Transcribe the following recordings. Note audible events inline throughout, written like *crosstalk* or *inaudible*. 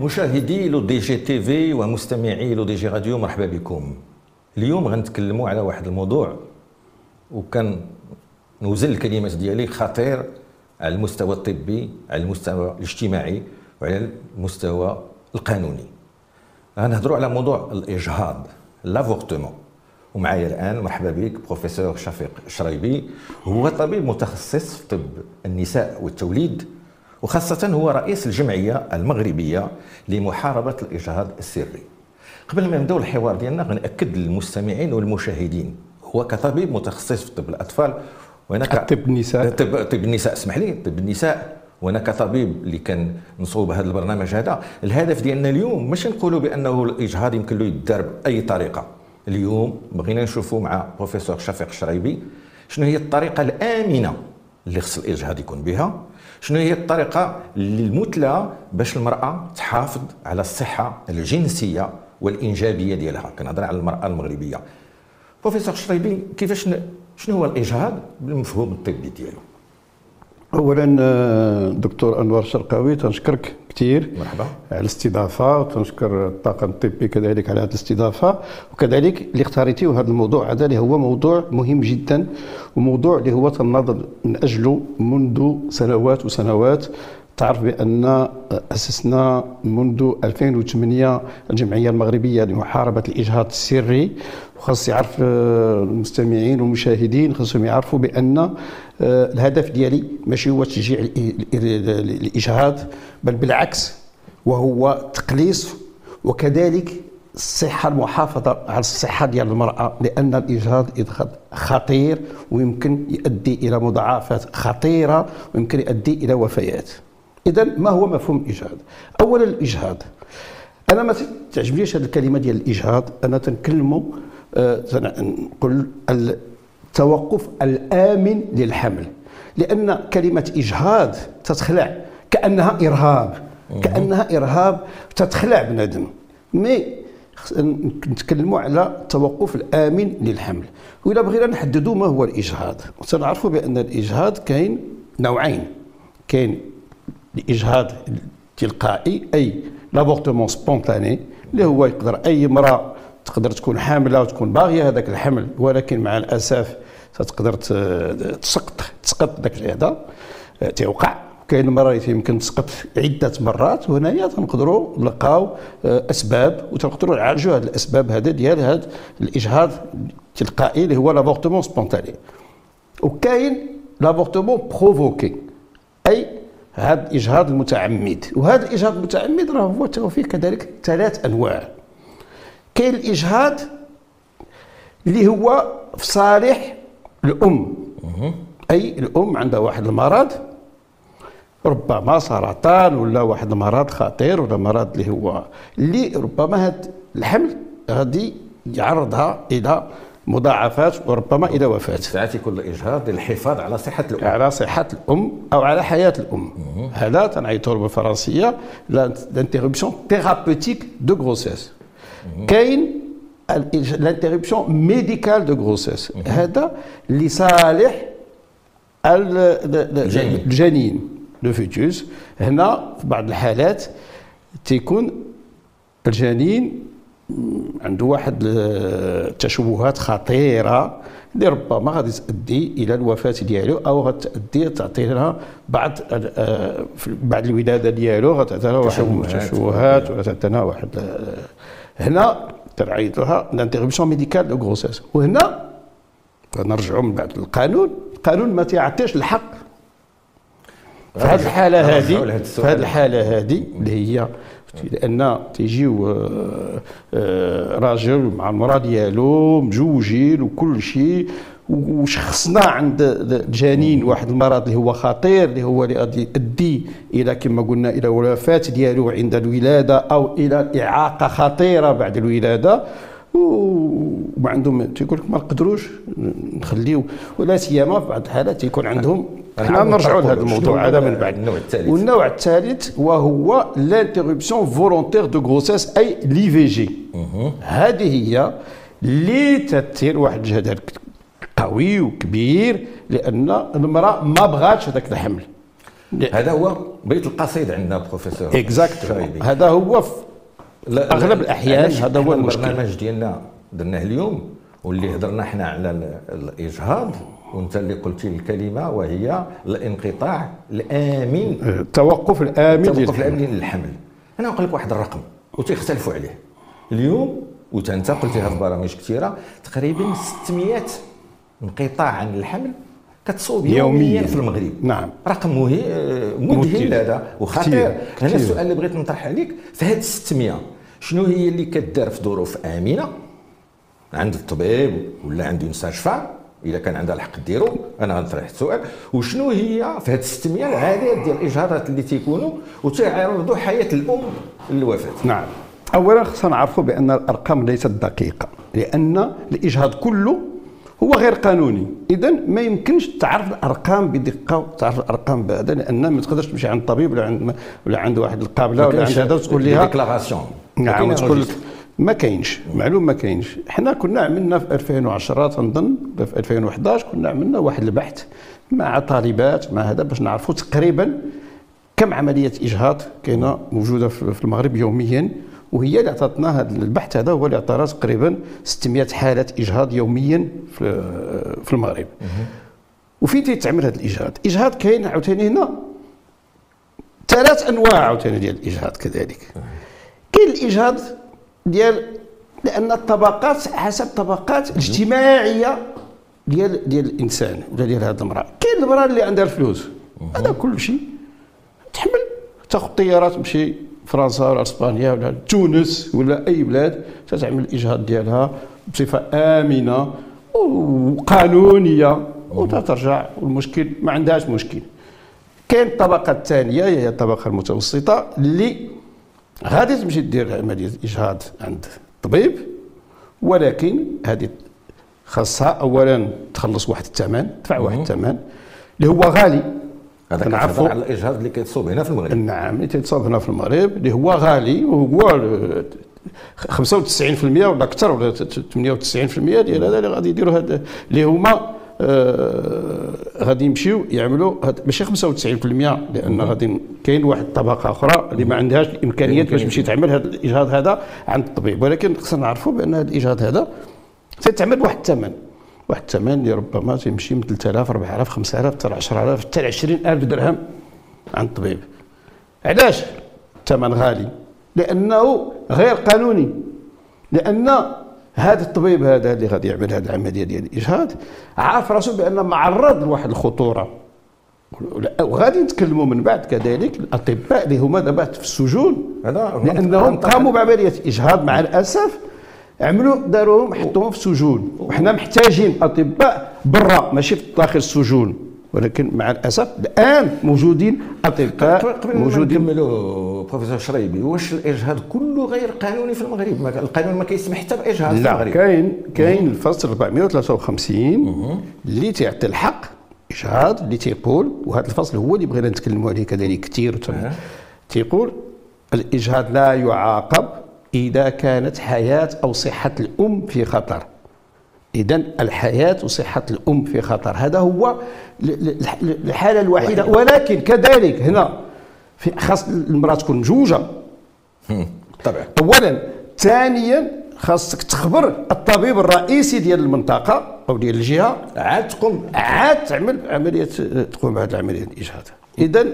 مشاهدي Le Desk TV ومستمعي Le Desk Radio مرحبا بكم. اليوم غنتكلموا على واحد الموضوع وكان نوزن الكلمات ديالي خطير على المستوى الطبي على المستوى الاجتماعي وعلى المستوى القانوني. غنهضروا على موضوع الإجهاض l'avortement ومعايا الآن مرحبا بك بروفيسور شفيق شريبي. هو طبيب متخصص في طب النساء والتوليد. وخاصة هو رئيس الجمعية المغربية لمحاربة الإجهاض السري. قبل ما نبداو الحوار ديالنا غنأكد للمستمعين والمشاهدين هو كطبيب متخصص في طب الأطفال وأنا ك... طب النساء. طب, طب النساء اسمح لي طب النساء وأنا كطبيب اللي كان نصوب هذا البرنامج هذا. الهدف ديالنا اليوم مش نقولوا بأنه الإجهاض يمكن له يدار بأي طريقة. اليوم بغينا نشوفوا مع بروفيسور شفيق الشريبي شنو هي الطريقة الآمنة اللي خص الإجهاض يكون بها. شنو هي الطريقة المثلى باش المرأة تحافظ على الصحة الجنسية والإنجابية ديالها؟ كنهضر على المرأة المغربية. بروفيسور شريبي كيفاش شنو هو الإجهاض بالمفهوم الطبي ديالو؟ اولا آه، دكتور انور شرقاوي تنشكرك كثير مرحبا. على الاستضافة وتنشكر الطاقم الطبي كذلك على هذه الاستضافة. وكذلك اللي اختاريتيه هذا الموضوع هذا اللي هو موضوع مهم جدا وموضوع اللي هو تناضل من أجله منذ سنوات وسنوات. تعرف بأن أسسنا منذ 2008 الجمعية المغربية لمحاربة الإجهاض السري. وخاص يعرف المستمعين والمشاهدين خاصهم يعرفوا بأن آه، الهدف ديالي ماشي هو تشجيع الإجهاض بل بالعكس وهو تقليص وكذلك الصحة المحافظة على الصحة ديال المرأة لأن الإجهاض خطير ويمكن يؤدي إلى مضاعفات خطيرة ويمكن يؤدي إلى وفيات. اذا ما هو مفهوم الإجهاض؟ اولا الإجهاض. أنا ما تعجبنيش هذه الكلمة ديال الإجهاض. أنا تنكلموا آه نقول التوقف الآمن للحمل. لأن كلمة إجهاض تتخلع كأنها إرهاب. كأنها إرهاب تتخلع بنادم. مي نتكلموا على التوقف الآمن للحمل. واذا بغينا نحددوا ما هو الإجهاض. سنعرفوا بأن الإجهاض كاين نوعين. كاين الاجهاض التلقائي أي لابورتمون سبونتاني اللي هو يقدر أي امرأة تقدر تكون حاملة وتكون باغية هذاك الحمل ولكن مع الأسف تقدر تسقط تسقط ذاك هذا تيوقع. كاين المرات يمكن تسقط عدة مرات وهنايا تنقدروا نلقاو أسباب وتنقدروا نعالجوا هذه الأسباب هذا ديال هذا الإجهاض التلقائي اللي هو l'avortement spontané. وكاين l'avortement provoqué أي هذا الاجهاض المتعمد. وهذا الاجهاض المتعمد راه هو فيه كذلك ثلاث أنواع. كاين الإجهاض اللي هو في صالح الأم. أي الأم عندها واحد المرض ربما سرطان ولا واحد المرض خطير ولا مرض اللي هو اللي ربما هذا الحمل غادي يعرضها إلى مضاعفات وربما إلى وفاة. ساعات يكون الاجهاض للحفاظ على صحة الأم. على صحة الأم أو على حياة الأم. هذا تنعيطوا بالفرنسيه l'interruption thérapeutique de grossesse. كاين l'interruption médicale de grossesse هذا لصالح الجنين le fœtus هنا في بعض الحالات تيكون الجنين عنده واحد التشوهات خطيرة اللي ربما غادي تؤدي إلى الوفاة ديالو أو غتؤدي تعطي لها بعض آه، بعد الولادة ديالو غتعطي لها واحد التشوهات ولا تعطي لها واحد هنا تنعيط لها l'interruption médicale de grossesse وهنا نرجعوا من بعد القانون. القانون ما تيعطيش الحق في هذه الحالة هذه في هذه الحالة هذه اللي هي لأن تيجيو آه، آه، راجل مع المراه ديالو مجوجين وكل شيء وشخصنا عند الجنين واحد المرض اللي هو خطير اللي هو اللي غادي يؤدي إلى كما قلنا إلى الوفاه ديالو عند الولادة أو إلى إعاقة خطيرة بعد الولادة. وما عندهم تيقول لك ما نقدروش نخليو ولا سيما في بعض الحالات تيكون عندهم حنا نرجعوا لهذا الموضوع هذا من بعد النوع الثالث. والنوع الثالث وهو l'interruption volontaire de grossesse أي l'IVG. هذه هي اللي تثير واحد الجدل قوي وكبير لأن المرأة ما بغاتش هذاك الحمل. هذا هو بيت القصيد عندنا professeur. Exact شرايبي. هذا هو لا- الأحيان علاش هذا هو المشكل. البرنامج ديالنا درناه اليوم واللي هضرنا إحنا على ال- الإجهاض وأنت اللي قلتي الكلمة وهي الانقطاع الآمن التوقف الآمن التوقف الآمن للحمل أنا نقول لك واحد الرقم وتيختلفوا عليه اليوم وانت قلتيها في برامج كثيرة تقريبا 600 انقطاع عن الحمل كتصوب يوميا, يومياً. في المغرب نعم. رقم مهم مذهل. هذا وخطير. أنا. السؤال اللي بغيت نطرح عليك في هاد 600 شنو هي اللي كدار في ظروف آمنة؟ عند الطبيب ولا عند المستشفى؟ إذا كان عندها الحق ديرو أنا غنطرح السؤال. وشنو هي في هاد 600 العادات ديال الإجهاضات اللي تيكونوا وتيعرضوا حياة الأم للوفاة؟ نعم. اولا خصنا نعرفوا بأن الأرقام ليست دقيقة لأن الإجهاض كله هو غير قانوني. اذا ما يمكنش تعرف الأرقام بدقة وتعرف الأرقام بهذا لأن ما تقدرش تمشي عند طبيب ولا عند ولا عند واحد القابلة ولا عند هذا وتقول لها ديكلاراسيون. نعم. وتقول لك ما كاينش. معلوم ما كاينش. حنا كنا عملنا في 2010 تنظن في 2011 كنا عملنا واحد البحث مع طالبات مع هذا باش نعرفوا تقريبا كم عملية إجهاض كاينة موجودة في في المغرب يوميا. وهي اللي عطاتنا هذا البحث هذا هو اللي عطانا تقريبا 600 حاله إجهاض يوميا في في المغرب. وفين تيتعمل هذا الإجهاض؟ الاجهاض كاين عاوتاني هنا. ثلاث أنواع عاوتاني ديال الإجهاض كذلك. كاين الإجهاض ديال لأن الطبقات حسب الطبقات الاجتماعيه ديال ديال الإنسان ولا ديال هذه المرأة. كاين المرأة اللي عندها الفلوس. هذا كل شيء. تحمل تاخذ طياره تمشي فرنسا ولا إسبانيا ولا تونس ولا أي بلاد تتعمل الإجهاض ديالها بصفة آمنة وقانونية. وتترجع والمشكل ما عندهاش مشكل. كاين الطبقة الثانية هي الطبقة المتوسطة اللي غادي تمشي دير عمليه اجهاض عند الطبيب ولكن هذه خاصها اولا تخلص واحد الثمن تدفع واحد الثمن اللي هو غالي. هذا كنعرفوا- على الاجهاض اللي كيتصوب هنا في المغرب. نعم اللي تيتصاب هنا في المغرب اللي هو غالي وهو ال- 95% ولا أكثر ولا 98% ديال هذا اللي غادي يديروا هذا اللي هما غادي يمشيو يعملوا ماشي 95% لأن غادي كاين واحد الطبقه أخرى اللي ما عندهاش الإمكانيات باش تمشي تعمل هذا الاجهاض هذا عند الطبيب. ولكن خصنا نعرفوا بأن هذا الاجهاض هذا تتعمل بواحد الثمن. واحد الثمن اللي ربما تيمشي من 3000 4000 5000 حتى 10000 حتى 20000 درهم عند الطبيب. علاش؟ الثمن غالي. لأنه غير قانوني. لأن هذا الطبيب هذا اللي غادي يعمل هذه العملية ديال الإجهاض عارف راسه بأن معرض لواحد الخطورة. وغادي نتكلموا من بعد كذلك الأطباء اللي هما دابا في السجون لأنهم قاموا بعملية اجهاض مع الأسف عملوا داروهم حطوهم في سجون وحنا محتاجين أطباء برا ماشي في داخل السجون. ولكن مع الأسف الآن موجودين أطباء قبل موجودين. نكملوا بروفيسور شريبي واش الإجهاض كله غير قانوني في المغرب؟ القانون ما كيسمح حتى بإجهاض في لا المغرب. كاين كاين الفصل 453 اللي تعطي الحق إجهاض اللي تيقول وهذا الفصل هو اللي بغينا نتكلموا عليه كذلك كثير. تيقول الإجهاض لا يعاقب إذا كانت حياة أو صحة الأم في خطر. اذا الحياة وصحه الأم في خطر. هذا هو الحالة الوحيدة. ولكن كذلك هنا في خاص المرأة تكون مجوجه طبعا اولا ثانيا خاصك تخبر الطبيب الرئيسي ديال المنطقة أو ديال الجهة. عاد تقوم. عاد تعمل عملية تقوم بهذه العملية الاجهاض اذا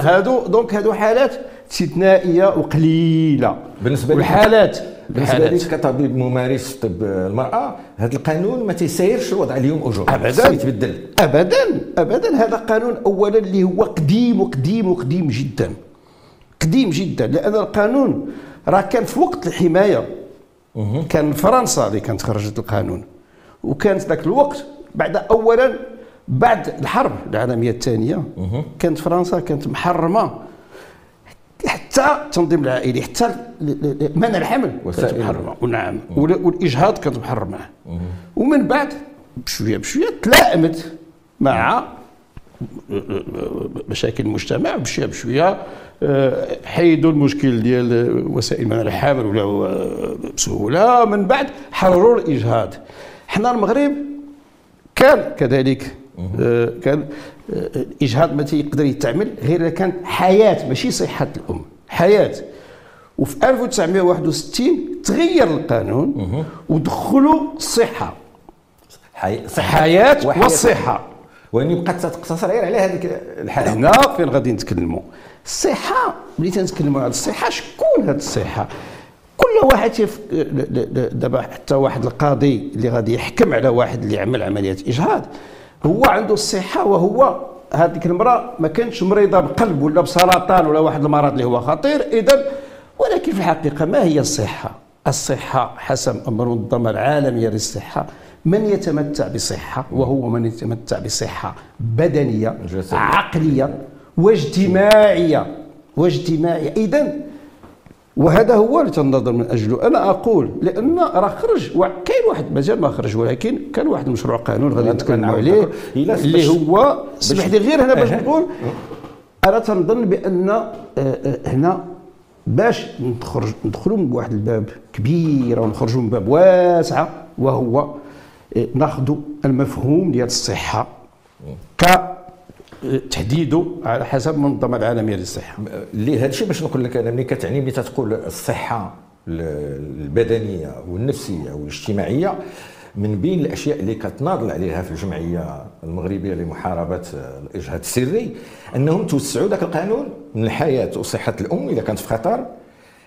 هادو donc هادو حالات استثنائية وقليلة. بالنسبة لي- والحالات. بالنسبة لك كطبيب ممارس في طب المرأة هذا القانون ما تيسايرش الوضع اليوم au jour ابدا. يتبدل ابدا. ابدا. هذا قانون اولا اللي هو قديم وقديم وقديم جدا. قديم جدا. لأن القانون راه كان في وقت الحماية. كان فرنسا اللي كانت خرجت القانون. وكانت ذاك الوقت بعد اولا بعد الحرب العالمية الثانية. كانت فرنسا كانت محرمة حتى التنظيم العائلي حتى منع الحمل. كانت وسائل- محرمه ونعم. وال- والإجهاض كانت محرمه ومن بعد بشوية بشوية تلائمت مع مشاكل المجتمع بشوية بشوية آه، حيدوا المشكل ديال وسائل منع الحمل ولا بسهولة. من بعد حرروا الإجهاض. حنا المغرب كان كذلك آه، كان الاجهاض ما تيقدر يتعمل غير إذا كانت حياة ماشي صحة الأم حياة. وفي 1961 تغير القانون ودخلوا الصحه حي... حياة وحياة. والصحه وإن يبقى تقتصر غير على هذيك الحالة. هنا فين غادي نتكلموا؟ الصحه ملي تنتكلموا على الصحة شكون هاد الصحة؟ كل واحد تيف... دابا حتى واحد القاضي اللي غادي يحكم على واحد اللي عمل عمليه إجهاض. هو عنده الصحة وهو هذيك المرأة ما كانتش مريضة بقلب ولا بسرطان ولا واحد المرض اللي هو خطير إذا ولكن في الحقيقة ما هي الصحة؟ الصحة حسب المنظمه العالميه للصحه من يتمتع بصحة؟ وهو من يتمتع بصحة بدنية جسدية. عقلية واجتماعية. واجتماعية. اذا وهذا هو اللي تنتظر من أجله. أنا أقول لأن راه خرج كاين واحد مازال ما خرج ولكن كان واحد المشروع قانون غادي نتكلموا عليه اللي هو اسمح لي غير هنا باش. نقول أنا تنظن بأن آه، آه، هنا باش نخرج ندخلوا من واحد الباب كبير ونخرجوا من باب واسعه وهو آه، ناخذ المفهوم ديال الصحة ك تحديده على حسب المنظمه العالمية للصحة. اللي هذا الشيء باش نقول لك أنا ملي كتعني ملي تتقول الصحة ال- البدنية والنفسيه والاجتماعيه من بين الأشياء اللي كتناضل عليها في الجمعية المغربية لمحاربة الاجهاض السري أنهم توسعوا ذاك القانون من الحياة وصحة الأم إذا كانت في خطر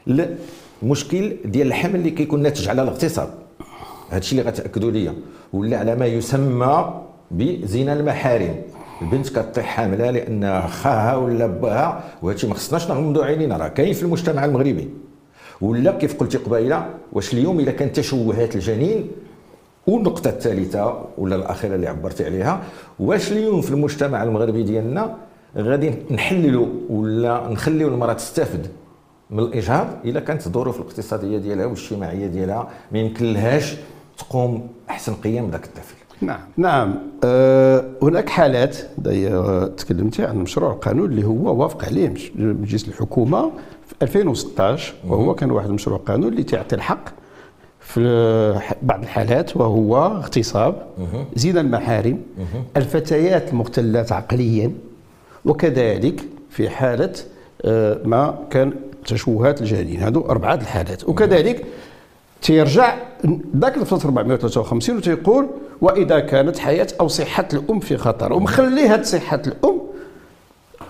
للمشكل ديال الحمل اللي كيكون ناتج على الاغتصاب. هذا الشيء اللي غتأكدوا لي ولا على ما يسمى بزنا المحارم. البنت كطيح حاملة لأن خاها ولا باها وهذا الشيء ما خصناش نغمضوا عينينا راه كاين في المجتمع المغربي. ولا كيف قلتي قبيلة واش اليوم اذا كان تشوهات الجنين والنقطة الثالثة ولا الأخيرة اللي عبرتي عليها واش اليوم في المجتمع المغربي ديالنا غادي نحللوا ولا نخليو المرأة تستافد من الإجهاض إلا كانت الظروف الاقتصادية ديالها والاجتماعية ديالها ما يمكن لهاش تقوم أحسن قيام ذاك الطفل؟ نعم. نعم. أه هناك حالات آه، تكلمتي عن مشروع القانون اللي هو وافق عليه مجلس الحكومة في 2016 وهو كان واحد المشروع قانون اللي تعطي الحق في بعض الحالات وهو اغتصاب زنا المحارم الفتيات المختلات عقليا وكذلك في حالة آه، ما كان تشوهات الجنين هذو أربعة الحالات. وكذلك تيرجع ذاك الفصل 453 وتيقول وإذا كانت حياة أو صحة الأم في خطر ومخلي هاد صحة الأم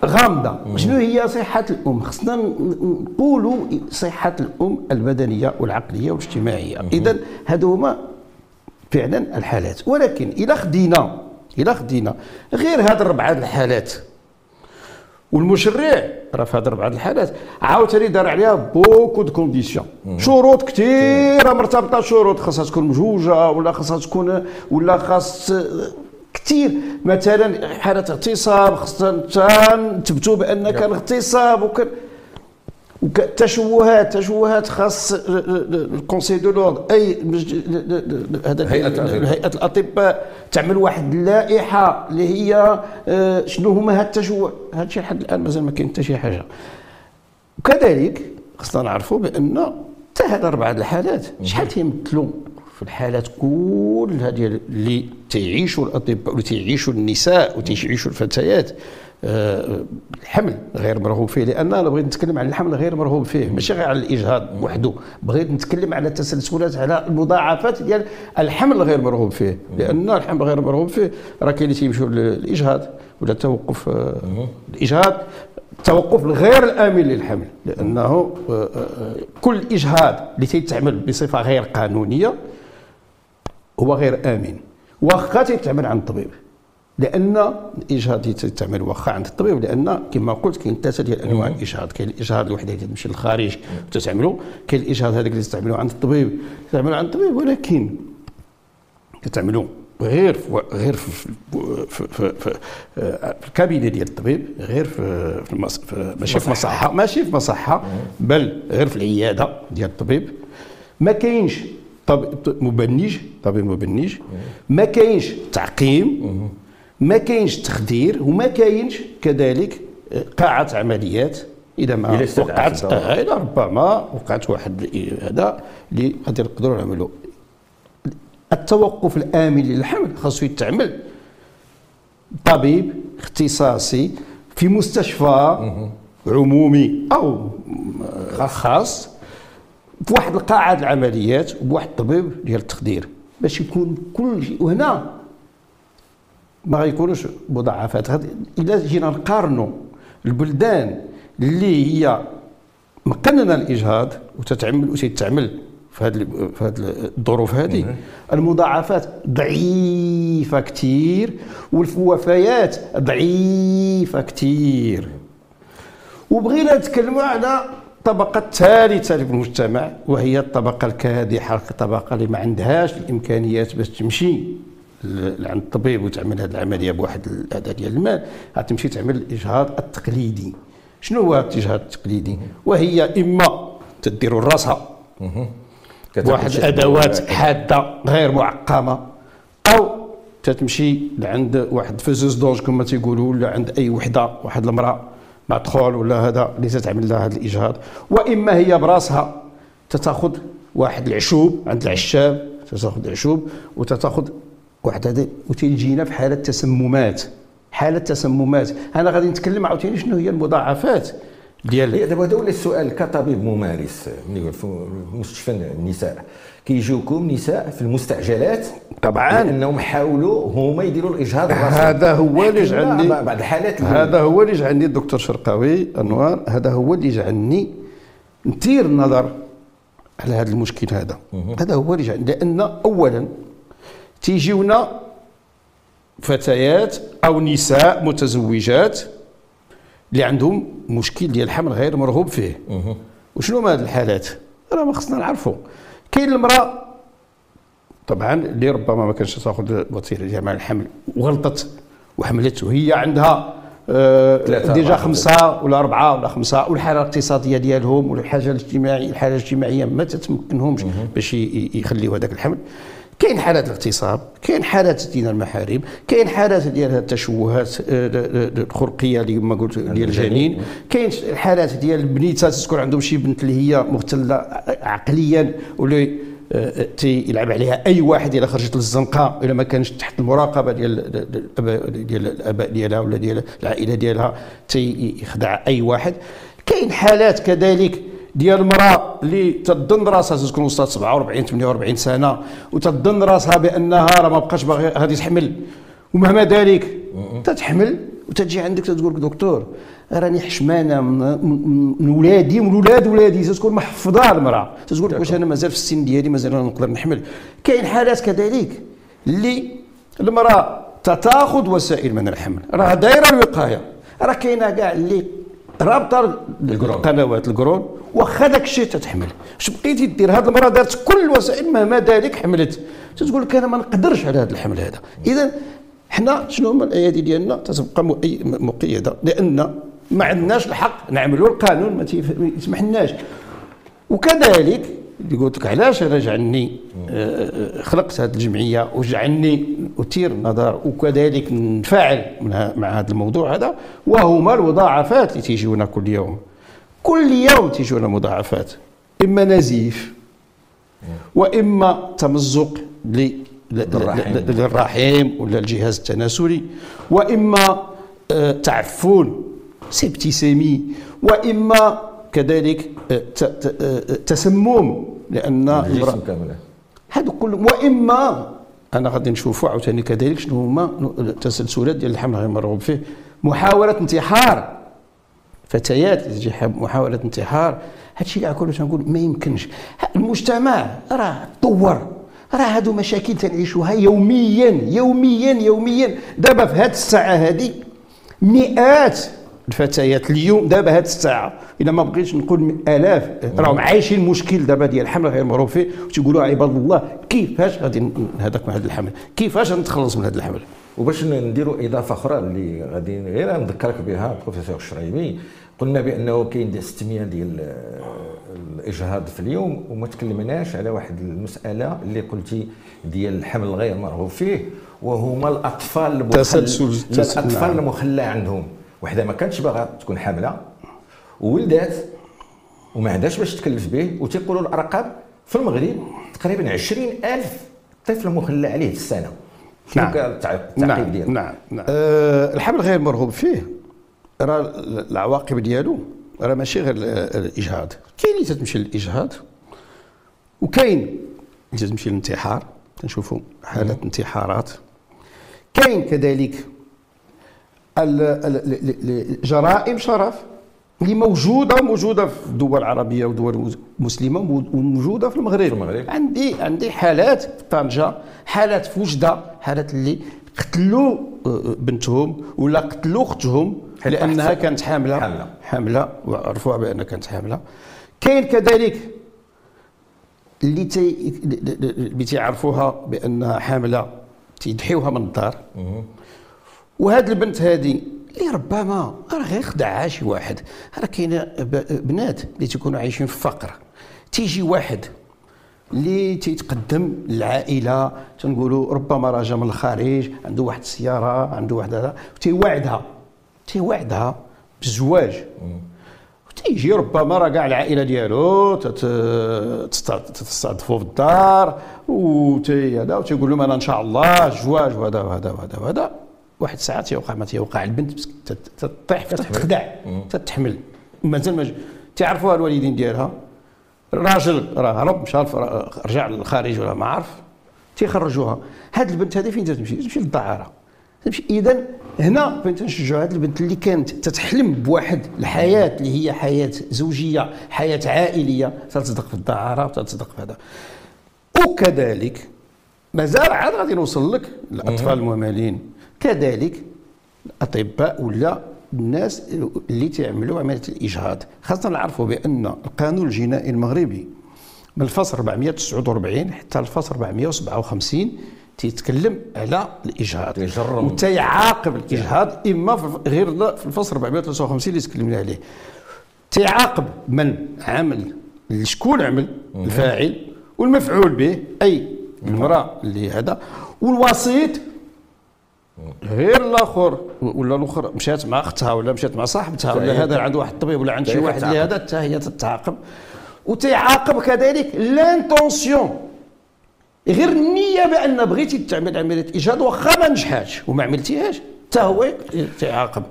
غامضة. شنو هي صحة الأم؟ خصنا نقولوا صحة الأم البدنية والعقلية والاجتماعية. اذا هادو هما فعلا الحالات. ولكن إلى خدينا إلى خدينا غير هاد الربعة الحالات والمشرع راه في هذه اربعه الحالات عاوتاني دار عليها beaucoup de conditions. شروط كثيره مرتبطة شروط خاصها تكون مجوجة ولا خاصها تكون ولا خاص كثير مثلا حالة اغتصاب خاصنا نثبتوا بان كان اغتصاب وكان وك- تشوهات تشوهات خاص ال conseil de l'ordre اي. هيئه الاطباء تعمل واحد اللائحه اللي هي شنو هما هاد التشوه هذا الشيء لحد الان مازال ما كاين حتى شي حاجة وكذلك خصنا نعرفوا بان حتى هاد اربعه الحالات شحال تيمثلوا في الحالات كلها ديال اللي تعيشوا الاطباء واللي تعيشوا النساء وتعيشوا الفتيات الحمل غير مرغوب فيه لأن أنا بغيت نتكلم عن الحمل غير مرغوب فيه ماشي غير على الإجهاض وحده بغيت نتكلم على التسلسلات على المضاعفات ديال الحمل غير مرغوب فيه لأن الحمل غير مرغوب فيه راه كاين اللي تيمشيو للإجهاض ولا التوقف آه، الإجهاض التوقف الغير الآمن للحمل لأنه آه، آه، آه، كل إجهاض اللي تيتعمل بصفة غير قانونية هو غير آمن واخا تيتعمل عند الطبيب لأن الإجهاض اللي تتعمل واخا عند الطبيب لأن كما قلت كاين ثلاثة ديال أنواع الإجهاض. كاين الإجهاض الوحده اللي تمشي للخارج وتتعملو كاين الإجهاض هذاك اللي تستعملوه عند الطبيب. تستعملوه عند الطبيب ولكن كتعملوا غير في غير في في, في, في, في, في الكابينة ديال الطبيب غير في, في, المص... في ماشي في مصحة. ماشي في مصحة بل غير في العيادة ديال الطبيب. ما كاينش طبيب مبنج طبيب مبنج ما كاينش تعقيم. ما كاينش تخدير وما كاينش كذلك قاعة عمليات. إذا ما إلا وقعت. آه، اذا ربما وقعت واحد هذا اللي غادي نقدروا نعملوا التوقف الآمن للحمل خاصو يتعمل. طبيب اختصاصي في مستشفى عمومي أو خاص في واحد القاعة العمليات وبواحد الطبيب ديال التخدير باش يكون كل شيء. وهنا ما غيكونوش مضاعفات. إلا جينا نقارنوا البلدان اللي هي مقننة الاجهاض وتتعمل وتتعمل في هذه في هذه الظروف هذه المضاعفات ضعيفة كثير والوفيات ضعيفة كثير وبغينا نتكلموا على الطبقة الثالثة في المجتمع وهي الطبقة الكادحة الطبقة اللي ما عندهاش الإمكانيات باش تمشي. لعند الطبيب وتعمل هذه العملية بواحد الأداة ديال المال غتمشي تعمل الإجهاض التقليدي. شنو هو الإجهاض التقليدي؟ وهي إما تديروا راسها بواحد الأدوات حادة غير معقمة أو تتمشي لعند واحد فزوز دونج كما تيقولوا ولا عند أي وحدة واحد المرأة مدخول ولا هذا اللي تتعمل لها هذا الإجهاض. وإما هي براسها تتاخذ واحد العشوب عند العشاب تتاخذ العشوب وتتاخذ واحد وتيجينا في حالة تسممات. حالة تسممات. أنا غادي نتكلم عاوتاني شنو هي المضاعفات ديال دابا هذا ولا السؤال. كطبيب ممارس في مستشفى النساء. كيجيوكم نساء في المستعجلات طبعا. لأنهم حاولوا هما يديروا الإجهاض هذا هو اللي جعلني بعض الحالات هذا هو اللي جعلني الدكتور شرقاوي أنوار. هذا هو اللي جعلني نثير النظر على هذا المشكل هذا. هذا هو اللي جعلني لأن اولا تيجيونا فتيات أو نساء متزوجات اللي عندهم مشكل ديال الحمل غير مرغوب فيه. وشنو هما هذه الحالات؟ راه ما خصنا نعرفوا كاين المرأة طبعا اللي ربما ما كانش تاخذ وسيلة جمع الحمل وغلطت وحملت وهي عندها آه ديجا خمسة. ولا أربعة ولا خمسة والحالة الاقتصادية ديالهم والحاجة الاجتماعية الحالة الاجتماعية ما تتمكنهمش باش يخليوا هذاك الحمل. كاين حالات الاغتصاب كاين حالات ديال المحارم كاين حالات ديال التشوهات آه، الخلقيه اللي ما قلت ديال الجنين كاين حالات ديال البنيتات تكون عندهم شي بنت اللي هي مختله عقليا واللي آه، تيلعب عليها أي واحد إلا خرجت للزنقة إلا ما كانش تحت المراقبة ديال ديال الآباء ديالها ولا ديال العائلة ديالها تيخدع أي واحد. كاين حالات كذلك ديال المرأة اللي تظن راسها تكون وصلت 47 48 سنة وتظن راسها بأنها راه ما بقاش باغي غادي تحمل. ومهما ذلك تتحمل وتجي عندك تقول دكتور راني حشمانة من ولادي ومن ولاد ولادي. تكون محفظة المرأة. تقول واش أنا مازال في السن ديالي مازال نقدر نحمل. كاين حالات كذلك اللي المرأة تتاخذ وسائل من الحمل. راه دايرة الوقايه راه كاينة كاع اللي رابطة القنوات القرون. واخا داك الشيء تتحمل. اش بقيتي دير هذه المراه دارت كل الوسائل مهما ذلك حملت. تتقول لك أنا ما نقدرش على هذا الحمل هذا. إذا حنا شنو هما الأيادي ديالنا؟ تتبقى مقيدة. لأن ما عندناش الحق نعملوا القانون ما يسمح لناش وكذلك اللي قلت لك علاش أنا جعلني آه، آه، خلقت هذه الجمعية وجعلني أثير النظر وكذلك نفعل مع هذا الموضوع هذا. وهما المضاعفات اللي تيجيونا كل يوم. كل يوم تيجونا مضاعفات. إما نزيف وإما تمزق للرحم ولا الجهاز التناسلي. وإما آه، تعفن سيبتيسيمي وإما كذلك آه، آه، تسمم لأن هذا كله. وإما أنا غادي نشوفوا عاوتاني كذلك شنو هما التسلسلات ديال الحمل غير مرغوب فيه. محاولة انتحار. فتيات تجي محاولة انتحار. هادشي كاع كله تنقول ما يمكنش. المجتمع راه تطور راه هادو مشاكل تنعيشوها يوميا يوميا يوميا. دابا في هاد الساعة هذه مئات الفتيات اليوم دابا هاد الساعة إلا ما بغيتش نقول آلاف راهم عايشين مشكل دابا ديال الحمل غير معروف فيه. وتيقولوا عباد الله كيفاش غادي هذاك من هذا الحمل؟ كيفاش نتخلص من هذا الحمل؟ وباش نديروا إضافة أخرى اللي غادي غير نذكرك بها بروفيسور الشريمي قلنا بأنه كاين 600 ديال الإجهاض في اليوم وما تكلمناش على واحد المسألة اللي قلتي ديال الحمل غير مرغوب فيه وهما الأطفال المخل... الأطفال نعم. المخلى عندهم. وحدة ما كانتش باغا تكون حاملة. وولدات وما عندهاش باش تكلف به وتيقولوا الأرقام في المغرب تقريبا 20000 طفل مخلى عليه في السنة. نعم. التعقيب نعم. ديالك نعم. نعم. أه الحمل غير مرغوب فيه. راه العواقب ديالو راه ماشي غير ال- الإجهاض. كاين اللي تتمشي للإجهاض وكاين اللي تتمشي للانتحار. تنشوفوا حالات انتحارات. كاين كذلك ال- ال- ال- ال- جرائم شرف اللي موجودة موجوده في الدول العربية ودول مسلمة وموجودة في المغرب. في المغرب. عندي عندي حالات في طنجة حالات في وجده حالات اللي قتلوا آه، بنتهم ولا قتلوا اختهم لأنها كانت حاملة. حاملة. حاملة وعرفوها بأنها كانت حاملة. كاين كذلك اللي تي اللي تيعرفوها بأنها حاملة تيدحيوها من الدار. وهاد البنت هذه اللي ربما راه غير خدعها شي واحد راه كاينة بنات اللي تيكونوا عايشين في فقر. تيجي واحد اللي تيتقدم للعائله تنقولوا ربما راه جا من الخارج عنده واحد السيارة عنده واحد هذا تيوعدها تيوعدها بالزواج تيجي ربما راه كاع العائلة ديالو تستضفوا في الدار وتي هذا وتيقول لهم أنا إن شاء الله الزواج وهذا وهذا وهذا وهذا. واحد الساعة تيوقع ما تيوقع البنت تطيح تتخدع تتحمل. مازال ما تيعرفوها الوالدين ديالها؟ الراجل راه هرب مشى رجع للخارج ولا ما عرف تيخرجوها. هاد البنت هذه فين تمشي؟ تمشي للدعارة. تمشي. اذا هنا فين تنشجعوا هاد البنت اللي كانت تتحلم بواحد الحياة اللي هي حياة زوجية حياة عائلية تتصدق في الدعارة وتتصدق في هذا. وكذلك مازال عاد غادي نوصل لك الأطفال المهملين كذلك الأطباء ولا الناس اللي تعملوا عملية الإجهاض خاصة نعرفوا بأن القانون الجنائي المغربي من الفصل 449 حتى الفصل 457 تيتكلم على الإجهاض. وتيعاقب الإجهاض إما غير في الفصل 453 اللي تكلمنا عليه. تعاقب من عمل شكون عمل الفاعل والمفعول به أي المرأة اللي هذا. والوسيط غير الآخر ولا الآخر مشات مع اختها ولا مشات مع صاحبتها ولا هذا عنده واحد الطبيب ولا عند شي واحد اللي. هذا حتى هي تتعاقب وتيعاقب كذلك لانتونسيون غير النية بأن بغيتي تعمل عملية اجهاض واخا ما نجحاتش وما عملتيهاش حتى هو تعاقب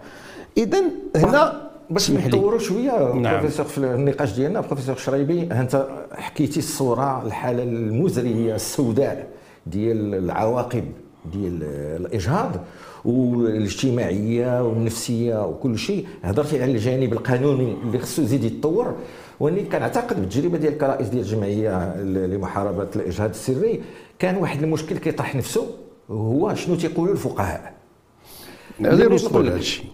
اذا هنا باش. نطوروا شوية نعم. بروفيسور في النقاش ديالنا بروفيسور شريبي أنت حكيتي الصورة الحالة المزرية السوداء ديال العواقب ديال الإجهاض والاجتماعية والنفسية وكل شيء. هضرتي على الجانب القانوني اللي خصو يزيد يتطور. وأني كنعتقد بالتجربة ديال الكرائس ديال الجمعية لمحاربة الإجهاض السري كان واحد المشكل كيطرح نفسه هو شنو تيقولوا الفقهاء؟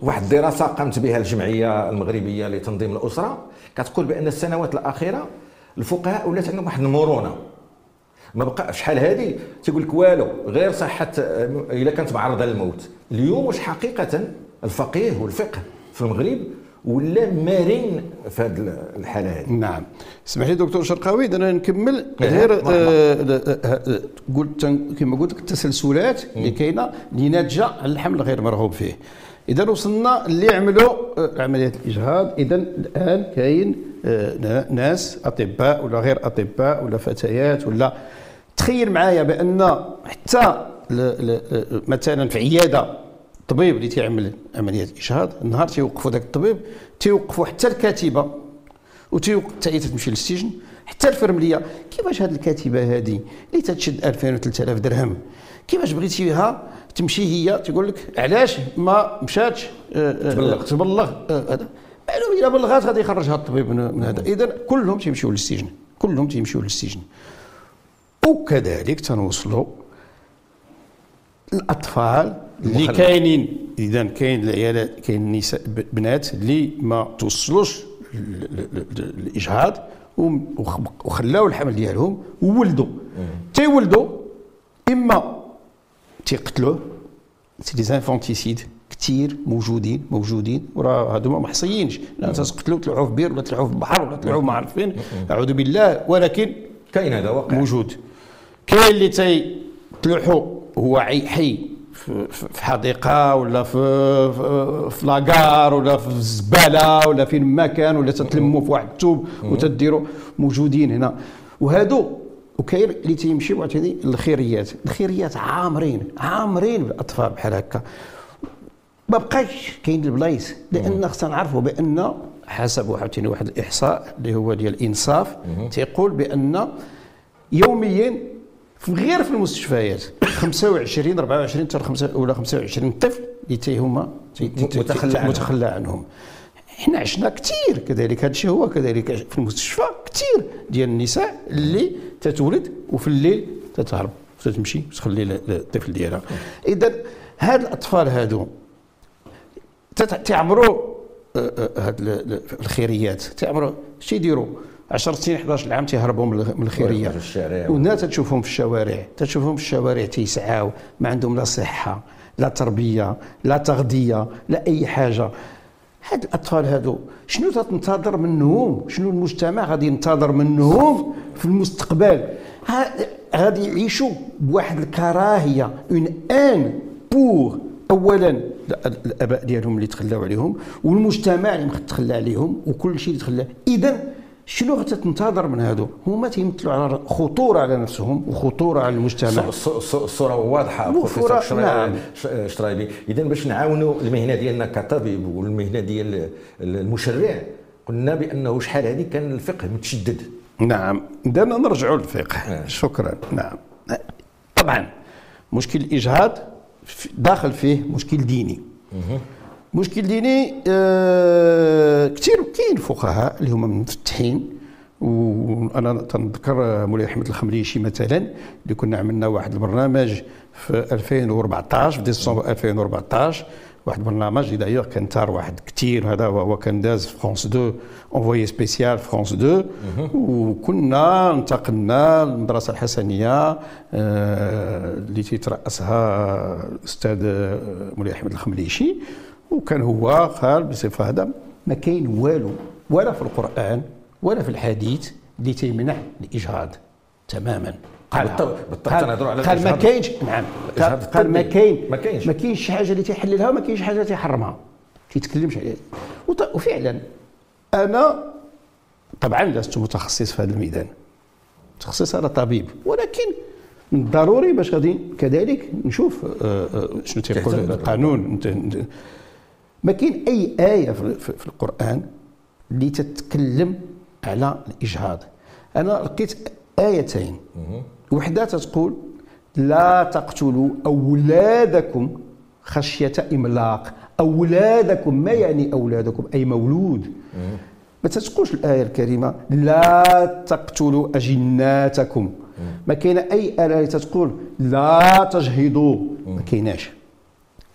واحد الدراسة قامت بها الجمعية المغربية لتنظيم الأسرة. كتقول بأن السنوات الأخيرة الفقهاء ولات عندهم واحد المرونة. ما بقى شحال هذه تيقول لك والو غير صحة إلا كانت معرضة للموت. اليوم واش حقيقة الفقيه والفقه في المغرب ولا مرن في هذه الحالة هذه نعم. اسمح لي دكتور شرقاوي أنا نكمل. إيه، غير. آه، آه، آه، قلت كما قلت لك التسلسلات اللي كاينة اللي ناتجه على الحمل غير مرغوب فيه. إذا وصلنا اللي عملوا آه، عملية الإجهاض. إذا الآن كاين آه، نا- ناس أطباء ولا غير أطباء ولا فتيات ولا تخيل معايا بأن حتى ل- ل- مثلا في عيادة الطبيب اللي تيعمل عملية اجهاض النهار تيوقفوا ذاك الطبيب تيوقفوا حتى الكاتبة وتيوقف حتى تمشي للسجن حتى الفرملية. كيفاش هذه الكاتبة هذه اللي تتشد 2000 و 3000 درهم كيفاش بغيتيها تمشي هي تقول لك علاش ما مشاتش آه، آه، تبلغ. تبلغ آه، هذا. معلوم اذا بلغات غادي يخرجها الطبيب من هذا. اذا كلهم تيمشيو للسجن كلهم تيمشيو للسجن. وكذلك تنوصلوا الأطفال اللي. كاينين اذا كاين العيالات كاين نساء ب- بنات اللي ما توصلوش الاجهاض وخلاو الحمل ديالهم وولدوا. تيولدوا إما تيقتلوه c'est des infanticides كثير موجودين موجودين وراه هادو ما محصيينش لا تقتلوا تلاحوا في بير ولا تلاحوا في البحر ولا تلعوا ما عرف فين. أعوذ بالله ولكن كاين هذا واقع. موجود. كاين اللي تيطلعوا هو عي- حي. في حديقة ولا في في- في لاكار ولا في الزباله ولا فين ما كان ولا تتلموا في واحد الثوب وتديروا موجودين هنا. وهادو وكاين اللي تيمشيو عاوتاني الخيريات. الخيريات عامرين عامرين بالاطفال بحال هكا. ما بقاش كاين البلايص لأن خصنا نعرفوا بأن حسب عاوتاني واحد الإحصاء اللي هو ديال الإنصاف تيقول بأن يوميا غير في المستشفيات. *coughs* 25 24 حتى ولا 25 طفل اللي تي هما متخلى عنهم. متخلى عنهم. إحنا عشنا كثير كذلك. هذا الشيء هو كذلك في المستشفى كثير ديال النساء اللي تتولد وفي الليل تتهرب تتمشي تخلي الطفل ديالها. اذا هاد الأطفال هادو تعمروا آه، آه، هاد ال- ال- الخيريات تعمروا شي يديروا؟ 10 سنين 11 عام تيهربوا من الخ- من الخيرية. والناس تشوفهم في الشوارع. تشوفهم في الشوارع تيسعاو ما عندهم لا صحة لا تربية لا تغذية لا أي حاجة. هاد الأطفال هادو شنو تنتظر منهم؟ شنو المجتمع غادي ينتظر منهم في المستقبل؟ غادي يعيشوا بواحد الكراهية اون ان بور اولا ال- الآباء ديالهم اللي تخلاو عليهم والمجتمع اللي تخلى عليهم وكل شيء اللي تخلى. اذا شنو غتنتظر من هادو؟ هما تيمثلوا على خطورة على نفسهم وخطورة على المجتمع. الص- الص- الصورة واضحة بروفيسور شراي- نعم. شرايبي اذا باش نعاونوا المهنة ديالنا كطبيب والمهنة ديال المشرع قلنا بأنه شحال هذه كان الفقه متشدد. نعم. اذا نرجعوا للفقه. آه. شكرا. نعم. طبعا مشكل الإجهاض داخل فيه مشكل ديني. مشكل ديني آه كثير كاين فقهاء اللي هما مفتحين وأنا تنذكر مولاي أحمد الخمريشي مثلا اللي كنا عملنا واحد البرنامج في 2014 في ديسمبر 2014 واحد البرنامج اللي دايوغ كان تار واحد كثير هذا هو كان داز في فرونس 2 انفوي سبيسيال فرونس 2 وكنا انتقلنا للمدرسة الحسنية آه، اللي تيترأسها الاستاذ مولاي أحمد الخمريشي. وكان هو قال بصفة هذا ما كاين والو ولا في القرآن ولا في الحديث اللي تيمنع الإجهاض تماما. قال بالطبع- تنهضروا على قال ما. كاينش نعم. قال, ما. كاين ما كاينش. ما كاينش شي حاجة اللي تيحللها وما كاينش حاجة اللي تيحرمها. تيتكلمش عليها وفعلا أنا طبعا لست متخصص في هذا الميدان. متخصص أنا طبيب. ولكن من الضروري باش غادي كذلك نشوف آه، آه، شنو تيقول القانون. ما كاين أي آية في, في, في القرآن اللي تتكلم على الإجهاض. أنا لقيت آيتين. وحدة تقول لا تقتلوا أولادكم خشية إملاق. أولادكم ما يعني أولادكم؟ أي مولود. ما تتقولش الآية الكريمة لا تقتلوا أجناتكم. ما كاين أي آية اللي تتقول لا تجهضوا ما كايناش.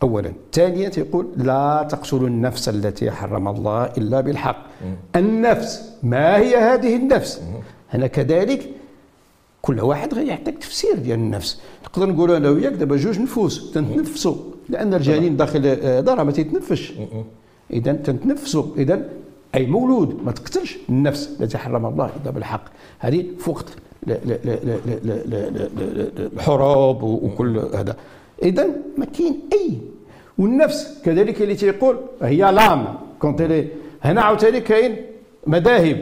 أولا ثانيا يقول لا تقتلوا النفس التي حرم الله إلا بالحق النفس ما هي هذه النفس أنا كذلك كل واحد غيعطيك تفسير ديال النفس نقدر نقولوا أنا وياك دابا جوج نفوس تنتنفسوا لأن الجنين داخل دار ما تيتنفسش اذا تنتنفسوا اذا اي مولود ما تقتلش النفس التي حرم الله الا بالحق هذه فوق الحروب وكل هذا اذا ما كاين أي. والنفس كذلك اللي تيقول هي لام. كونت لي هنا عاوتاني كاين مذاهب.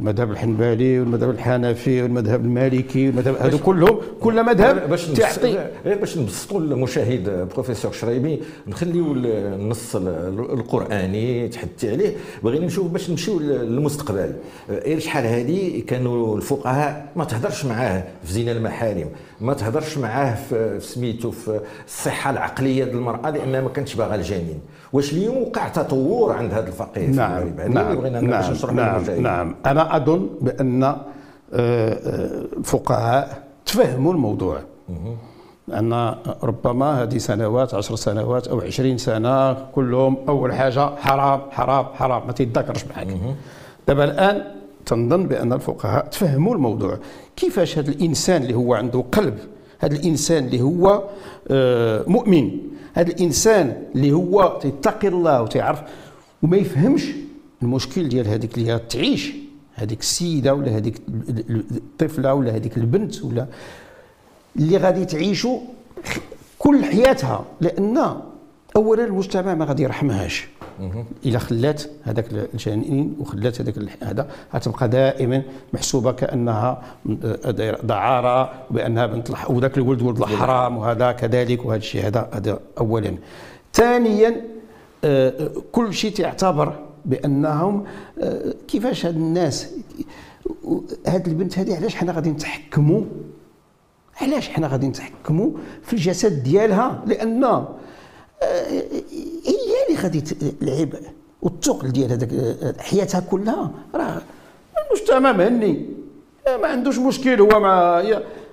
المذهب الحنبلي والمذهب الحنفي والمذهب المالكي والمذهب هذو كلهم كل مذهب باش تعطي. غير باش نبسطوا المشاهد بروفيسور شرايبي نخليو النص ال- القرآني تحدثي عليه. بغينا نشوف باش نمشيو للمستقبل. غير شحال هذه كانوا الفقهاء ما تهضرش معاه في زنا المحارم ما تهضرش معاه في في سميتو في الصحة العقلية ديال المرأة لأنها ما كانتش باغا الجنين. واش اليوم وقع تطور عند هذا الفقيه في نعم هذه اللي نعم بغينا نعم نعم. نعم. أنا أظن بأن آه، آه، الفقهاء تفهموا الموضوع. أن ربما هذه سنوات عشر سنوات أو عشرين سنة كلهم أول حاجة حرام حرام حرام ما تيتذكرش معك دابا الآن تنظن بأن الفقهاء تفهموا الموضوع. كيفاش هذا الإنسان اللي هو عنده قلب هذا الإنسان اللي هو آه، مؤمن هذا الإنسان اللي هو تيتقي الله وتيعرف وما يفهمش المشكل ديال هذيك اللي هي تعيش هذيك السيدة ولا هذيك الطفلة ولا هذيك البنت ولا اللي غادي تعيشوا كل حياتها لأن اولا المجتمع ما غادي يرحمهاش. إلا خلات هذاك الجنين وخلات هذاك هذا غتبقى دائما محسوبة كأنها دعارة وبأنها بنت وذاك الولد ولد الحرام وهذا كذلك وهذا الشيء هذا هذا اولا. ثانيا آه، كل شيء تعتبر بأنهم آه، كيفاش هاد الناس هاد البنت هذه علاش حنا غادي نتحكموا؟ علاش حنا غادي نتحكموا في الجسد ديالها؟ لأن آه، هي اللي غادي تلعب والثقل ديال هذاك حياتها كلها. راه المجتمع مهني ما عندوش مشكل هو مع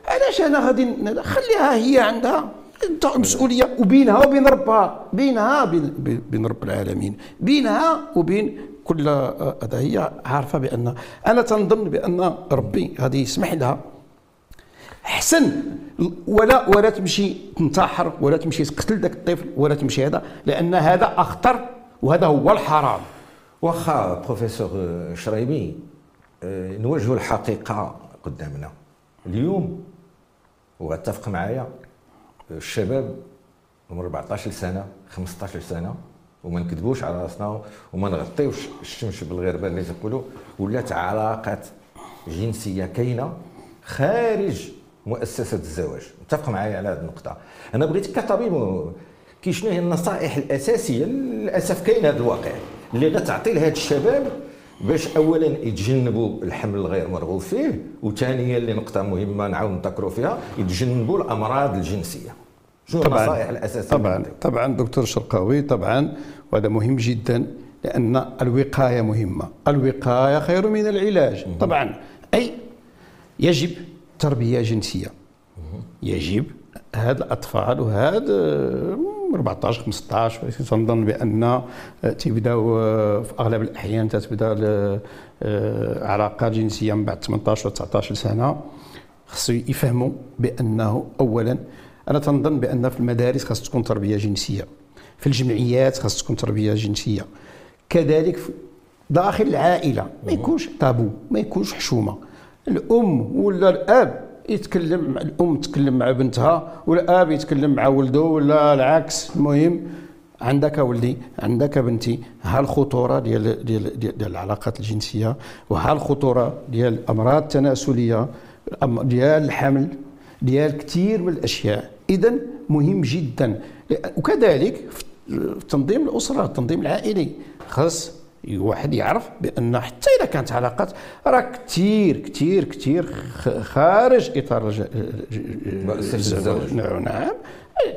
علاش أنا غادي خليها هي عندها؟ مسؤولية وبينها وبين ربها بينها وبين بين رب العالمين. بينها وبين كل هذا هي عارفة بأن أنا تنظن بأن ربي غادي يسمح لها. أحسن ولا ولا تمشي تنتحر ولا تمشي تقتل ذاك الطفل ولا تمشي هذا لأن هذا أخطر وهذا هو الحرام. واخا بروفيسور شريبي آه، نواجهوا الحقيقة قدامنا. اليوم واتفق معايا الشباب من 14 سنة 15 سنة وما نكذبوش على راسنا وما نغطيوش الشمس بالغربه اللي تقولوا ولات علاقات جنسية كاينة خارج مؤسسة الزواج. متفق معايا على هذه النقطة. أنا بغيت كطبيب كي شنو هي النصائح الأساسية للأسف كاين هذا الواقع. اللي غتعطي لهذا الشباب باش اولا يتجنبوا الحمل الغير مرغوب فيه وثانيا اللي نقطه مهمة نعاود نذكروا فيها يتجنبوا الأمراض الجنسية. شنو النصائح الأساسية؟ طبعا طبعا دكتور شرقاوي طبعا وهذا مهم جدا لأن الوقاية مهمة. الوقاية خير من العلاج طبعا. أي يجب تربية جنسية. يجب هاد الأطفال وهاد 14 15 تنظن بأن تيبداو في أغلب الأحيان تتبدأ علاقات جنسية من بعد 18 و 19 سنة. خصو يفهموا بأنه اولا أنا تنظن بأن في المدارس خاص تكون تربية جنسية في الجمعيات خاص تكون تربية جنسية. كذلك داخل العائلة ما يكونش طابو ما يكونش حشومة. الأم ولا الأب يتكلم الأم تتكلم مع بنتها والاب يتكلم مع ولده ولا العكس. المهم عندك ولدي عندك بنتي ها الخطورة ديال ديال ديال العلاقات الجنسية وها الخطورة ديال الأمراض التناسلية ديال الحمل. ديال كثير من الأشياء. اذا مهم جدا. وكذلك في تنظيم الأسرة التنظيم العائلي. خاص واحد يعرف بأن حتى إذا كانت علاقات راه كثير كثير كثير خارج إطار الزواج. نعم نعم.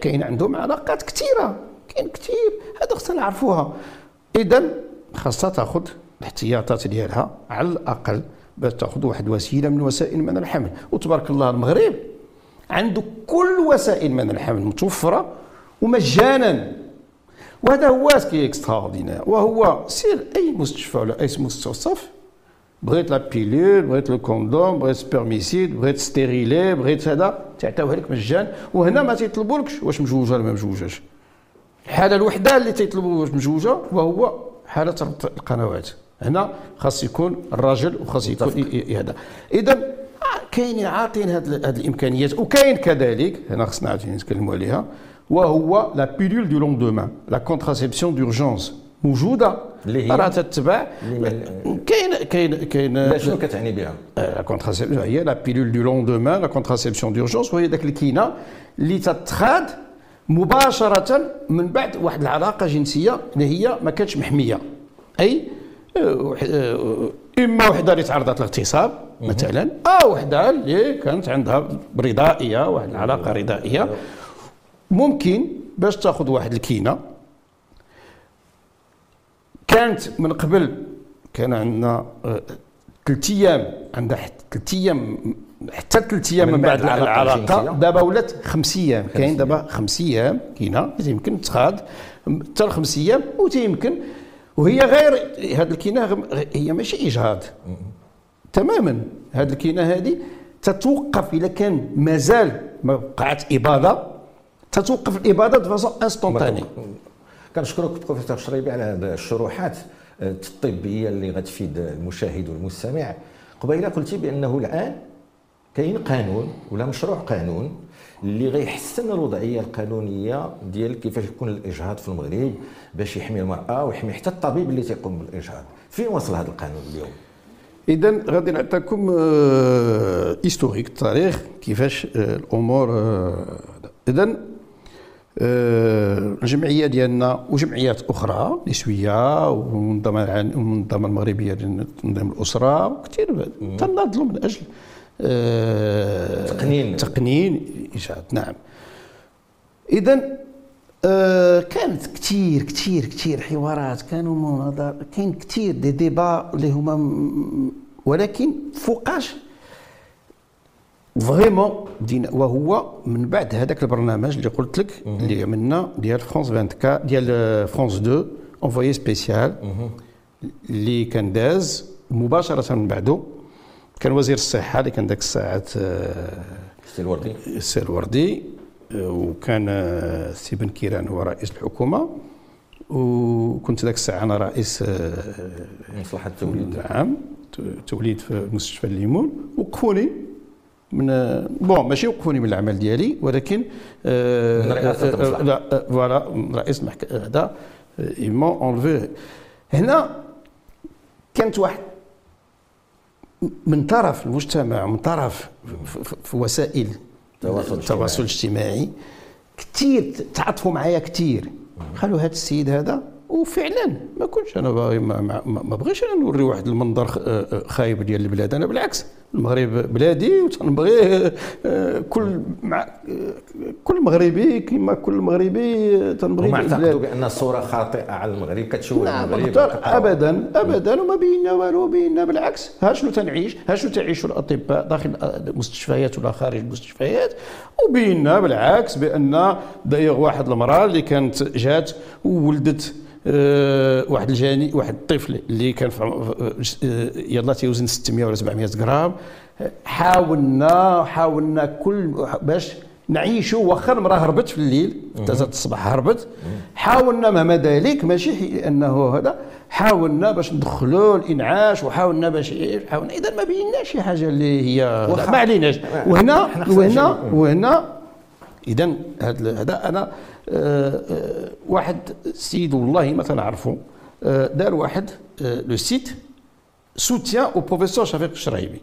كاين عندهم علاقات كثيرة. كاين كثير. هذا خصنا نعرفوها. اذا خاصها تأخذ الاحتياطات ديالها على الأقل باش تأخذ واحد وسيلة من وسائل من الحمل. وتبارك الله المغرب عنده كل وسائل من الحمل متوفرة ومجانا. وهذا هو ce qui est extraordinaire وهو سير أي مستشفى ولا أي مستوصف. بغيت la pilule بغيت le condom بغيت spermicide بغيت stérilet بغيت هذا تعطيوها لك مجان وهنا ما تيطلبولكش واش مجوجة ولا ما مجوجاش. الحالة الوحدة اللي تيطلبوا واش مجوجة وهو حالة ربط القنوات. هنا خاص يكون الراجل وخاص يكون هذا. اذا كاينين عاطين هذه الإمكانيات وكاين كذلك هنا خصنا نتكلموا عليها وهو la pilule du lendemain la contraception d'urgence موجودة؟ اللي هي؟ راه تتبع؟ كاين كاين كاين شنو كتعني بها؟ la contraception هي la pilule du lendemain la contraception d'urgence وهي ذاك الكينة اللي تتخاد مباشرة من بعد واحد العلاقة جنسية اللي هي ما كانتش محمية. أي؟ إما وحدة اللي تعرضت للاغتصاب مثلا أو وحدة اللي كانت عندها رضائية واحد العلاقة رضائية. ممكن باش تأخذ واحد الكينة. كانت من قبل كان عندنا ثلاث أيام عندها ثلاث أيام حتى ثلاث أيام من بعد العلاقة دابا ولات خمس أيام كاين دابا خمس أيام كاينة يمكن تخاد حتى خمس أيام وتيمكن وهي غير هذه الكينه هي ماشي إجهاض. تماما. هذه الكينه هذه تتوقف اذا كان مازال ما وقعت اباضه تتوقف الاباضه دفاسون انستونتاني كنشكرك بروفيسور شريبي على هذه الشروحات آه، الطبية اللي غتفيد المشاهد والمستمع. قبيلة قلتي بأنه الآن كاين قانون ولا مشروع قانون اللي غيحسن الوضعية القانونية ديال كيفاش يكون الإجهاض في المغرب باش يحمي المرأة ويحمي حتى الطبيب اللي تيقوم بالإجهاض. فين وصل هذا القانون اليوم؟ اذا غادي نعطيكم هيستوريك التاريخ كيفاش الأمور اذا الجمعية ديالنا وجمعيات أخرى نسوية والمنظمه المنظمه المغربيه لتنظيم الأسرة وكثير تناضلوا من أجل تقنين. تقنين إيجاد نعم. اذا آه كانت كثير كثير كثير حوارات كانوا مناظرات كاين كثير دي ديبا اللي هما ولكن فوقاش vraiment وهو من بعد هذاك البرنامج اللي قلت لك اللي عملنا ديال فرونس 24 ديال فرونس 2 Envoyé spécial اللي كان داز مباشرة من بعده. كان وزير الصحة اللي كان ذاك الساعات السي الوردي السي الوردي وكان سي بن كيران هو رئيس الحكومة وكنت ذاك الساعة أنا رئيس مصلحه التوليد. نعم توليد في مستشفى الليمون وقفوني من بون ماشي وقفوني من العمل ديالي ولكن من رئاسه لا فوالا رئيس المحكمة هذا إيمون اونلفي هنا كانت واحد من طرف المجتمع من طرف في وسائل التواصل الاجتماعي كثير تعاطفوا معايا كثير قالوا هذا السيد هذا وفعلا ما كنتش أنا باغي ما, ما, ما بغيش أنا نوري واحد المنظر خايب ديال البلاد. أنا بالعكس المغرب بلادي وتنبغي كل مع كل مغربي كما كل مغربي تنبغي هما اعتقدوا بأن الصورة خاطئة على المغرب كتشوه نعم المغرب ابدا ابدا وما بينا والو بينا بالعكس. ها شنو تنعيش ها شنو تعيشوا الأطباء داخل المستشفيات ولا خارج المستشفيات. وبينا بالعكس بأن دايوغ واحد المرأة اللي كانت جات وولدت واحد الجاني واحد الطفل اللي كان في يلا تيوزن 600 ولا 700 غرام. حاولنا حاولنا كل باش نعيشوا واخا المراه هربت في الليل ثلاثة الصباح هربت. حاولنا مهما ذلك ماشي انه هذا. حاولنا باش ندخلوا الانعاش وحاولنا باش حاولنا. إذا ما بيناش شي حاجة اللي هي ما عليناش. وهنا وهنا وهنا إذا هذا أنا آه آه واحد السيد والله ما تنعرفه آه دار واحد le site soutien au professeur شفيق الشرايبي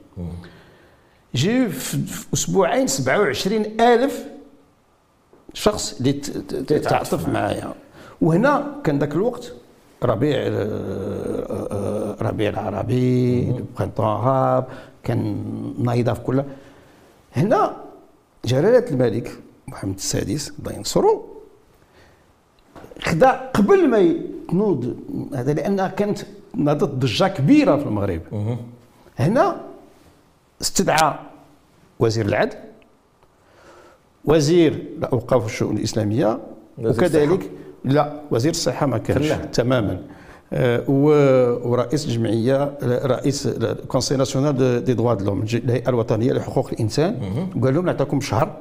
j'ai في أسبوعين 27 ألف شخص اللي تعاطف معايا. وهنا كان ذاك الوقت ربيع ربيع العربي برينتون عرب كان نايضة في كلها هنا جلالة الملك محمد السادس الله ينصرو خدا قبل ما تنوض هذا لانها كانت ناضت ضجة كبيرة في المغرب. هنا استدعى وزير العدل وزير الاوقاف والشؤون الإسلامية وكذلك لا وزير الصحة ما كانش تماما. آه ورئيس الجمعية رئيس ال conseil national des droits de الهيئه الوطنية لحقوق الإنسان. وقال لهم نعطيكم شهر.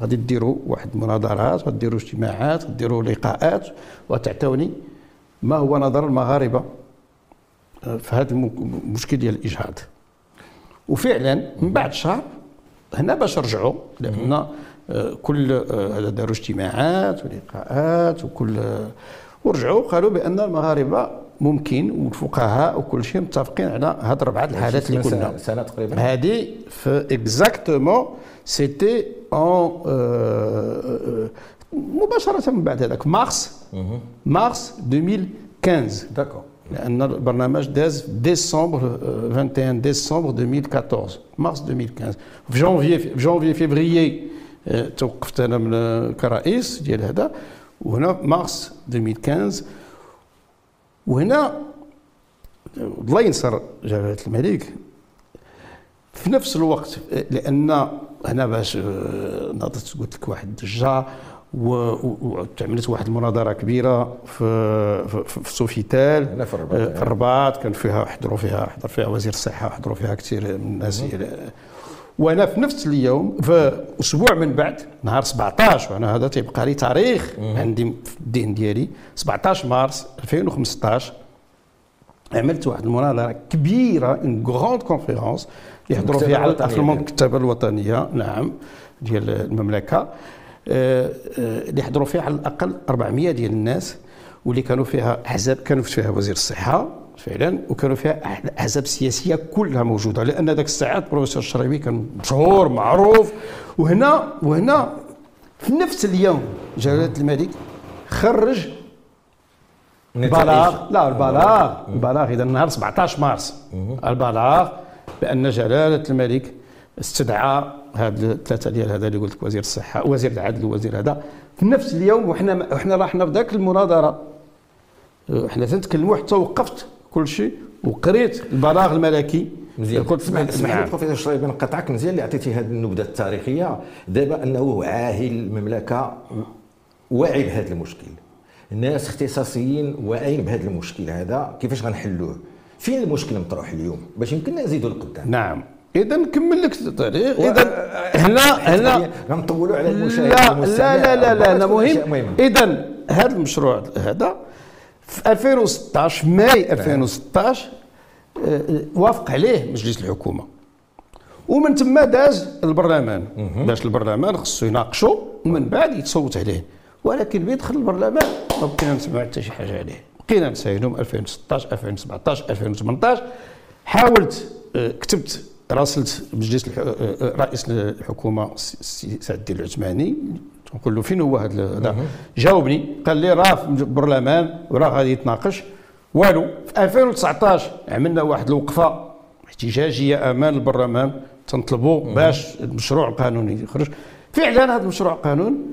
غادي ديروا واحد المناظرات غديروا اجتماعات غديروا لقاءات وتعطوني ما هو نظر المغاربة في هذا المشكل ديال الإجهاض. وفعلا من بعد شهر هنا باش رجعوا لأن كل هذا داروا اجتماعات ولقاءات وكل ورجعوا قالوا بأن المغاربة ممكن والفقهاء وكل شيء متفقين على هاد اربعه الحالات اللي كنا. سنه تقريبا. هذه في exactement c'était en مباشره من بعد هذاك مارس مارس 2015 d'accord لأن البرنامج داز ديسمبر 21 ديسمبر 2014 مارس 2015 في جانفي في janvier février توقفت أنا من كرئيس ديال هذا وهنا مارس 2015 وهنا الله ينصر جلاله الملك في نفس الوقت لأن هنا باش ناضت قلت لك واحد الضجه وتعملت واحد المناظرة كبيرة في في, في سوفيتال. في الرباط في الرباط كان فيها حضروا فيها حضر فيها وزير الصحة حضروا فيها كثير من الناس وأنا في نفس اليوم في أسبوع من بعد نهار 17 وأنا هذا تيبقى لي تاريخ عندي في الذهن ديالي. 17 مارس 2015 عملت واحد المناظرة كبيرة une grande conférence اللي حضروا فيها على المكتبة الوطنية نعم ديال المملكة. آه، آه، اللي حضروا فيها على الأقل 400 ديال الناس واللي كانوا فيها أحزاب كانوا فيها وزير الصحة فعلا وكانوا فيها أحزاب سياسية كلها موجودة. لأن ذاك الساعات البروفيسور الشريبي كان مشهور معروف. وهنا وهنا في نفس اليوم جلالة الملك خرج البلاغ. لا البلاغ. البلاغ إذا نهار 17 مارس. البلاغ بأن جلالة الملك استدعى هاد الثلاثة ديال هذا اللي قلت لك وزير الصحة وزير العدل ووزير هذا. في نفس اليوم وحنا وحنا رحنا في ذاك المناظرة. حنا تنتكلموا حتى وقفت كل شيء وقريت البلاغ الملكي. مزيان. كنت اسمح اسمح لي بروفيسور شريبي نقطعك مزيان اللي عطيتي هذه النبذة التاريخية. دابا أنه عاهل المملكة واعي بهذا المشكل. الناس اختصاصيين واعيين بهذا المشكل هذا. كيفاش غنحلوه؟ فين المشكل مطروح اليوم باش يمكن نزيدوا لقدام نعم. إذا نكمل لك التاريخ إذا هنا هنا غنطولوا على المشاهد لا لا لا لا لا مهم. إذا هذا المشروع هذا في 2016 ماي 2016 آه، وافق عليه مجلس الحكومة. ومن ثم داز البرلمان. باش البرلمان خصو يناقشوا ومن بعد يتصوت عليه. ولكن بيدخل البرلمان ما بقينا نسمعوا حتى شي حاجة عليه. بقينا نسايلهم 2016 2017 2018 حاولت آه، كتبت راسلت مجلس آه، رئيس الحكومة سعد الدين العثماني. نقول له فين هو هذا؟ جاوبني قال لي راه في البرلمان وراه غادي يتناقش. والو في 2019 عملنا واحد الوقفة احتجاجية أمام البرلمان تنطلبوا باش المشروع القانوني يخرج. فعلا هذا المشروع القانون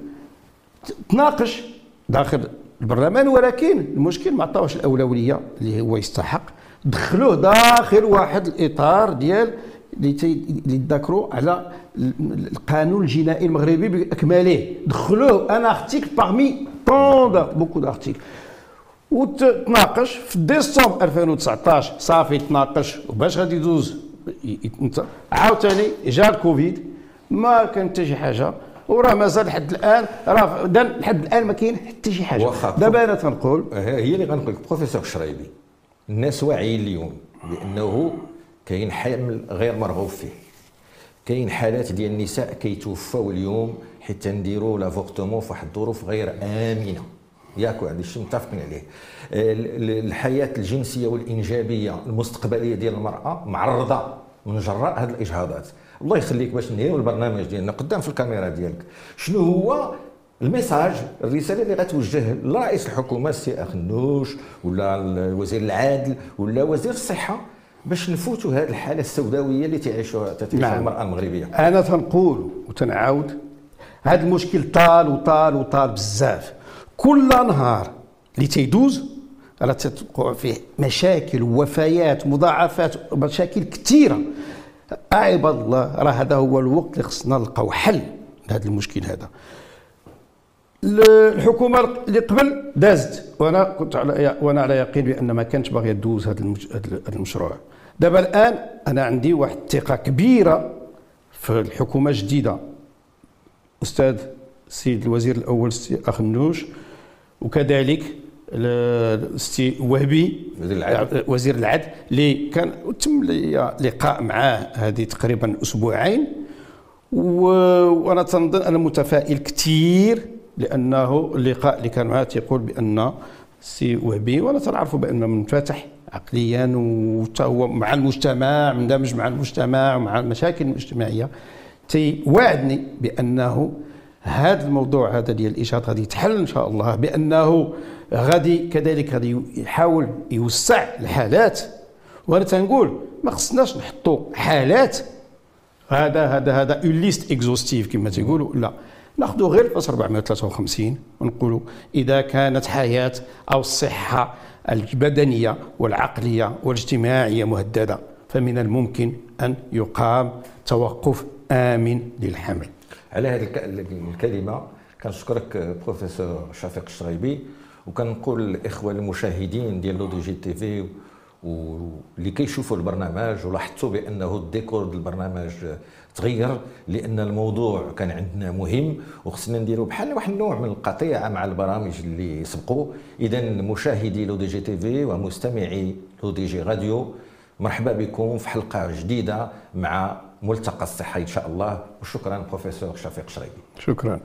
تناقش داخل البرلمان ولكن المشكل ما عطاوش الأولوية اللي هو يستحق. دخلوه داخل واحد الإطار ديال اللي يتذكروا على القانون الجنائي المغربي باكمله دخلوه. un article parmi tant beaucoup d'articles وتناقش في ديسمبر 2019 صافي تناقش وباش غادي يدوز عاوتاني جا الكوفيد ما كان حتى شي حاجة. وراه مازال لحد الآن. راه لحد الآن ما كاين حتى شي حاجة. دابا أنا تنقول هي اللي غنقول لك بروفيسور شرايبي الناس واعيين اليوم بأنه كاين حمل غير مرغوب فيه. كاين حالات ديال النساء كيتوفاو اليوم حتى نديروا l'avortement في واحد الظروف غير آمنة. ياك هذا الشيء متفقين عليه. الحياة الجنسية والإنجابية المستقبلية ديال المرأة معرضة من جراء هذه الإجهاضات. الله يخليك باش نديروا البرنامج ديالنا قدام في الكاميرا ديالك. شنو هو ال message الرسالة اللي غتوجه لرئيس الحكومة السي اخنوش ولا وزير العدل ولا وزير الصحة باش نفوتوا هذه الحالة السوداوية اللي تعيشها تعيشها نعم. المرأة المغربية؟ أنا تنقول وتنعاود هذا المشكل طال وطال وطال بزاف. كل نهار اللي تيدوز راه تتوقع فيه مشاكل وفيات مضاعفات مشاكل كثيرة. عباد الله راه هذا هو الوقت اللي خصنا نلقاو حل لهذا المشكل هذا. الحكومة اللي قبل دازت وأنا كنت على وأنا على يقين بأن ما كانتش باغيه تدوز هذا المشروع. دابا الآن أنا عندي واحد الثقة كبيرة في الحكومة الجديدة. أستاذ السيد الوزير الأول السي اخنوش وكذلك السي وهبي وزير العدل. وزير العدل اللي كان تم لقاء معاه هذه تقريبا أسبوعين. وأنا تنظن أنا متفائل كثير لأنه اللقاء اللي كان معاه تيقول بأن السي وهبي وأنا تنعرف بأنه منفتح عقليا وهو مع المجتمع مندمج مع المجتمع ومع المشاكل المجتمعية. تيوعدني بأنه هذا الموضوع هذا ديال الايجاد غادي يتحل إن شاء الله بأنه غادي كذلك غادي يحاول يوسع الحالات. وأنا تنقول ما خصناش نحطوا حالات. هذا هذا هذا une liste exhaustive كما تيقولوا لا ناخذوا غير الفصل 453 ونقولوا إذا كانت حياة أو الصحة البدنية والعقلية والاجتماعية مهددة فمن الممكن أن يقام توقف آمن للحمل. على هذه الكلمة. كنشكرك بروفيسور شفيق الشريبي وكنقول للاخوه المشاهدين ديال Le DJ TV واللي كيشوفوا البرنامج ولاحظتوا بأنه الديكور ديال البرنامج تغير لأن الموضوع كان عندنا مهم وخصنا نديروا بحال واحد النوع من القطيعة مع البرامج اللي سبقوا اذا مشاهدي Le DJ TV ومستمعي Le DJ Radio مرحبا بكم في حلقة جديدة مع ملتقى الصحه إن شاء الله. وشكرا بروفيسور شفيق شريبي. شكرا.